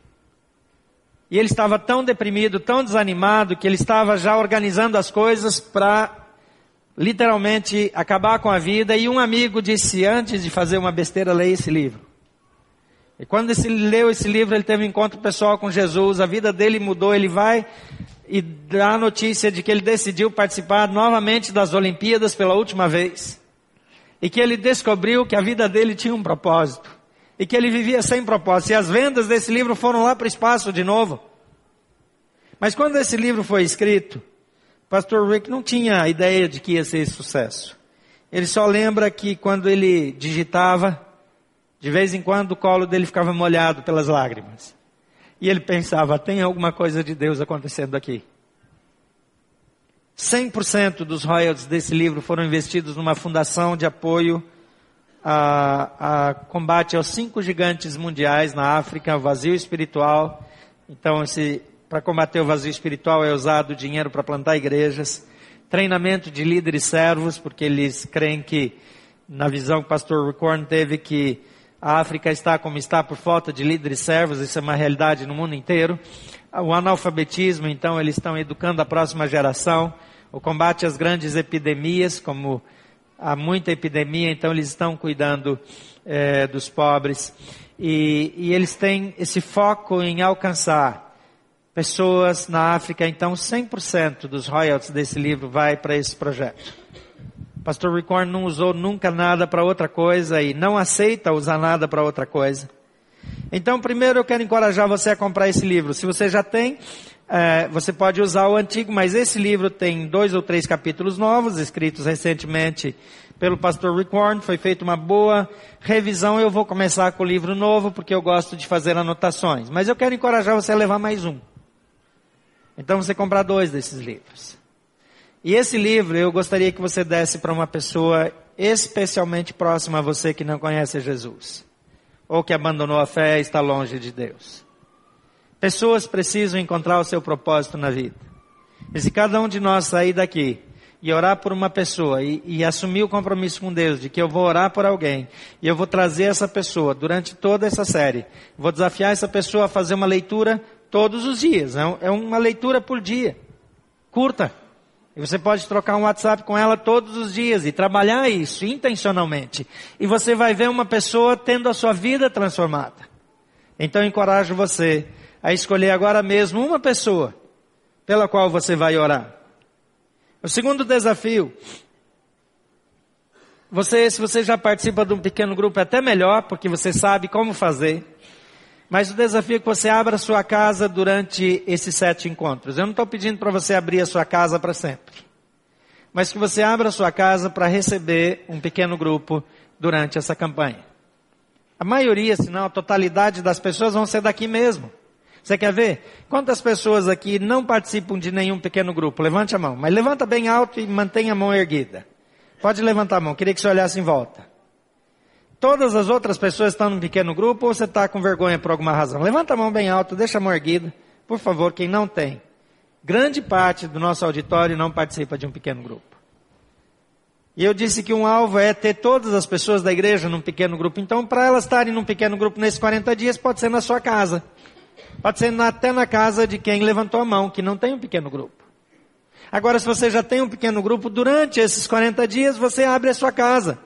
E ele estava tão deprimido, tão desanimado, que ele estava já organizando as coisas para literalmente acabar com a vida. E um amigo disse: Antes de fazer uma besteira, leia esse livro. E quando ele leu esse livro, ele teve um encontro pessoal com Jesus, a vida dele mudou. Ele vai e dá a notícia de que ele decidiu participar novamente das Olimpíadas pela última vez. E que ele descobriu que a vida dele tinha um propósito. E que ele vivia sem propósito. E as vendas desse livro foram lá para o espaço de novo. Mas quando esse livro foi escrito, pastor Rick não tinha a ideia de que ia ser sucesso. Ele só lembra que quando ele digitava, de vez em quando o colo dele ficava molhado pelas lágrimas. E ele pensava, tem alguma coisa de Deus acontecendo aqui. 100% dos royalties desse livro foram investidos numa fundação de apoio a, a combate aos cinco gigantes mundiais na África, vazio espiritual. Então, para combater o vazio espiritual é usado dinheiro para plantar igrejas, treinamento de líderes servos, porque eles creem que, na visão que o pastor Ricorn teve, que a África está como está por falta de líderes servos, isso é uma realidade no mundo inteiro. O analfabetismo, então, eles estão educando a próxima geração. O combate às grandes epidemias, como há muita epidemia, então eles estão cuidando é, dos pobres. E, e eles têm esse foco em alcançar pessoas na África, então 100% dos royalties desse livro vai para esse projeto. Pastor Ricorn não usou nunca nada para outra coisa e não aceita usar nada para outra coisa. Então, primeiro eu quero encorajar você a comprar esse livro. Se você já tem, é, você pode usar o antigo, mas esse livro tem dois ou três capítulos novos, escritos recentemente pelo pastor Rick Warren. Foi feita uma boa revisão. Eu vou começar com o livro novo, porque eu gosto de fazer anotações. Mas eu quero encorajar você a levar mais um. Então você comprar dois desses livros. E esse livro eu gostaria que você desse para uma pessoa especialmente próxima a você que não conhece Jesus, ou que abandonou a fé e está longe de Deus. Pessoas precisam encontrar o seu propósito na vida. E se cada um de nós sair daqui e orar por uma pessoa e, e, assumir o compromisso com Deus de que eu vou orar por alguém e eu vou trazer essa pessoa durante toda essa série, vou desafiar essa pessoa a fazer uma leitura todos os dias, é, é uma leitura por dia, curta. E você pode trocar um WhatsApp com ela todos os dias e trabalhar isso intencionalmente. E você vai ver uma pessoa tendo a sua vida transformada. Então encorajo você a escolher agora mesmo uma pessoa pela qual você vai orar. O segundo desafio. Você, se você já participa de um pequeno grupo, é até melhor, porque você sabe como fazer. Mas o desafio é que você abra sua casa durante esses sete encontros. Eu não estou pedindo para você abrir a sua casa para sempre. Mas que você abra a sua casa para receber um pequeno grupo durante essa campanha. A maioria, se não a totalidade das pessoas vão ser daqui mesmo. Você quer ver? Quantas pessoas aqui não participam de nenhum pequeno grupo? Levante a mão. Mas levanta bem alto e mantenha a mão erguida. Pode levantar a mão. Queria que você olhasse em volta. Todas as outras pessoas estão num pequeno grupo ou você está com vergonha por alguma razão? Levanta a mão bem alto, deixa a mão erguida. Por favor, quem não tem. Grande parte do nosso auditório não participa de um pequeno grupo. E eu disse que um alvo é ter todas as pessoas da igreja num pequeno grupo. Então, para elas estarem num pequeno grupo nesses 40 dias, pode ser na sua casa. Pode ser até na casa de quem levantou a mão, que não tem um pequeno grupo. Agora, se você já tem um pequeno grupo, durante esses 40 dias, você abre a sua casa.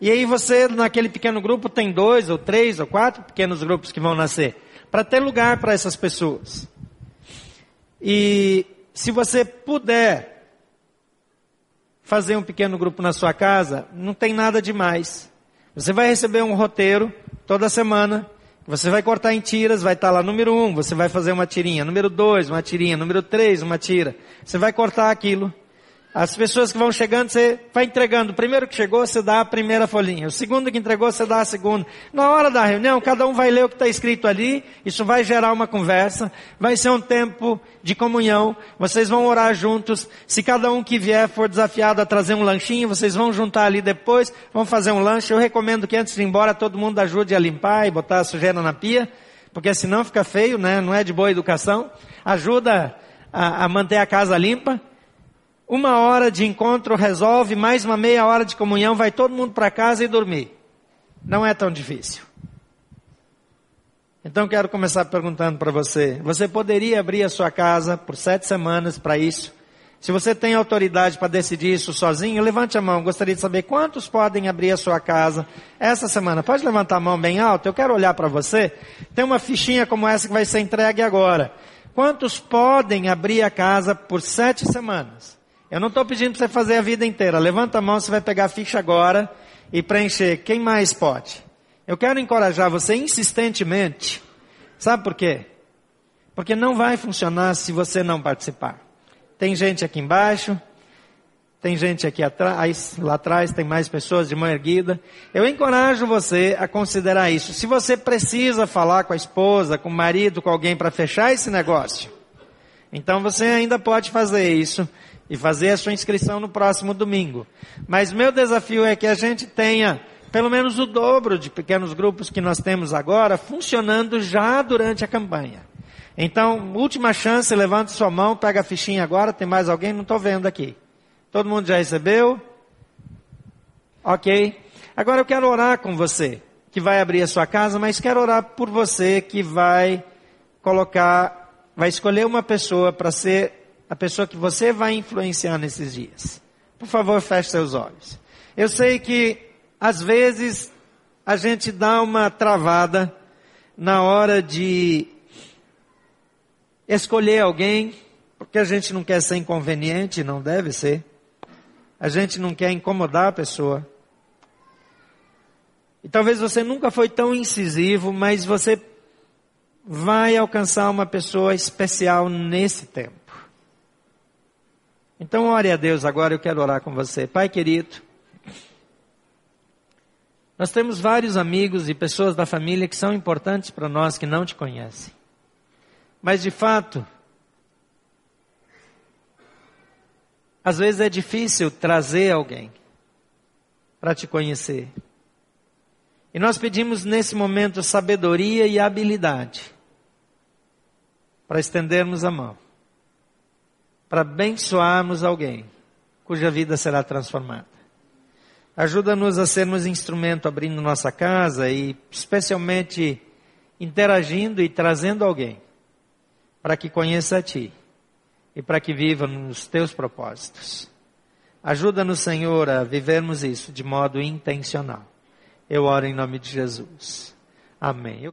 E aí você, naquele pequeno grupo, tem dois ou três ou quatro pequenos grupos que vão nascer. Para ter lugar para essas pessoas. E se você puder fazer um pequeno grupo na sua casa, não tem nada demais. Você vai receber um roteiro toda semana. Você vai cortar em tiras, vai estar lá número um, você vai fazer uma tirinha. Número dois, uma tirinha. Número três, uma tira. Você vai cortar aquilo. As pessoas que vão chegando, você vai entregando. O primeiro que chegou, você dá a primeira folhinha. O segundo que entregou, você dá a segunda. Na hora da reunião, cada um vai ler o que está escrito ali. Isso vai gerar uma conversa. Vai ser um tempo de comunhão. Vocês vão orar juntos. Se cada um que vier for desafiado a trazer um lanchinho, vocês vão juntar ali depois. Vão fazer um lanche. Eu recomendo que antes de ir embora, todo mundo ajude a limpar e botar a sujeira na pia. Porque senão fica feio, né? Não é de boa educação. Ajuda a, a manter a casa limpa. Uma hora de encontro resolve, mais uma meia hora de comunhão, vai todo mundo para casa e dormir. Não é tão difícil. Então quero começar perguntando para você: você poderia abrir a sua casa por sete semanas para isso? Se você tem autoridade para decidir isso sozinho, levante a mão. Gostaria de saber quantos podem abrir a sua casa essa semana. Pode levantar a mão bem alto? Eu quero olhar para você. Tem uma fichinha como essa que vai ser entregue agora. Quantos podem abrir a casa por sete semanas? Eu não estou pedindo para você fazer a vida inteira. Levanta a mão, você vai pegar a ficha agora e preencher. Quem mais pode? Eu quero encorajar você insistentemente. Sabe por quê? Porque não vai funcionar se você não participar. Tem gente aqui embaixo, tem gente aqui atrás, lá atrás tem mais pessoas de mão erguida. Eu encorajo você a considerar isso. Se você precisa falar com a esposa, com o marido, com alguém para fechar esse negócio, então você ainda pode fazer isso e fazer a sua inscrição no próximo domingo. Mas meu desafio é que a gente tenha pelo menos o dobro de pequenos grupos que nós temos agora funcionando já durante a campanha. Então, última chance, levante sua mão, pega a fichinha agora, tem mais alguém? Não estou vendo aqui. Todo mundo já recebeu? Ok. Agora eu quero orar com você, que vai abrir a sua casa, mas quero orar por você que vai colocar, vai escolher uma pessoa para ser a pessoa que você vai influenciar nesses dias. Por favor, feche seus olhos. Eu sei que, às vezes, a gente dá uma travada na hora de escolher alguém, porque a gente não quer ser inconveniente, não deve ser. A gente não quer incomodar a pessoa. E talvez você nunca foi tão incisivo, mas você vai alcançar uma pessoa especial nesse tempo. Então ore a Deus agora, eu quero orar com você. Pai querido, nós temos vários amigos e pessoas da família que são importantes para nós que não te conhecem. Mas de fato, Às vezes é difícil trazer alguém para te conhecer. E nós pedimos nesse momento sabedoria e habilidade para estendermos a mão, para abençoarmos alguém cuja vida será transformada. Ajuda-nos a sermos instrumento abrindo nossa casa e especialmente interagindo e trazendo alguém para que conheça a Ti e para que viva nos Teus propósitos. Ajuda-nos, Senhor, a vivermos isso de modo intencional. Eu oro em nome de Jesus. Amém.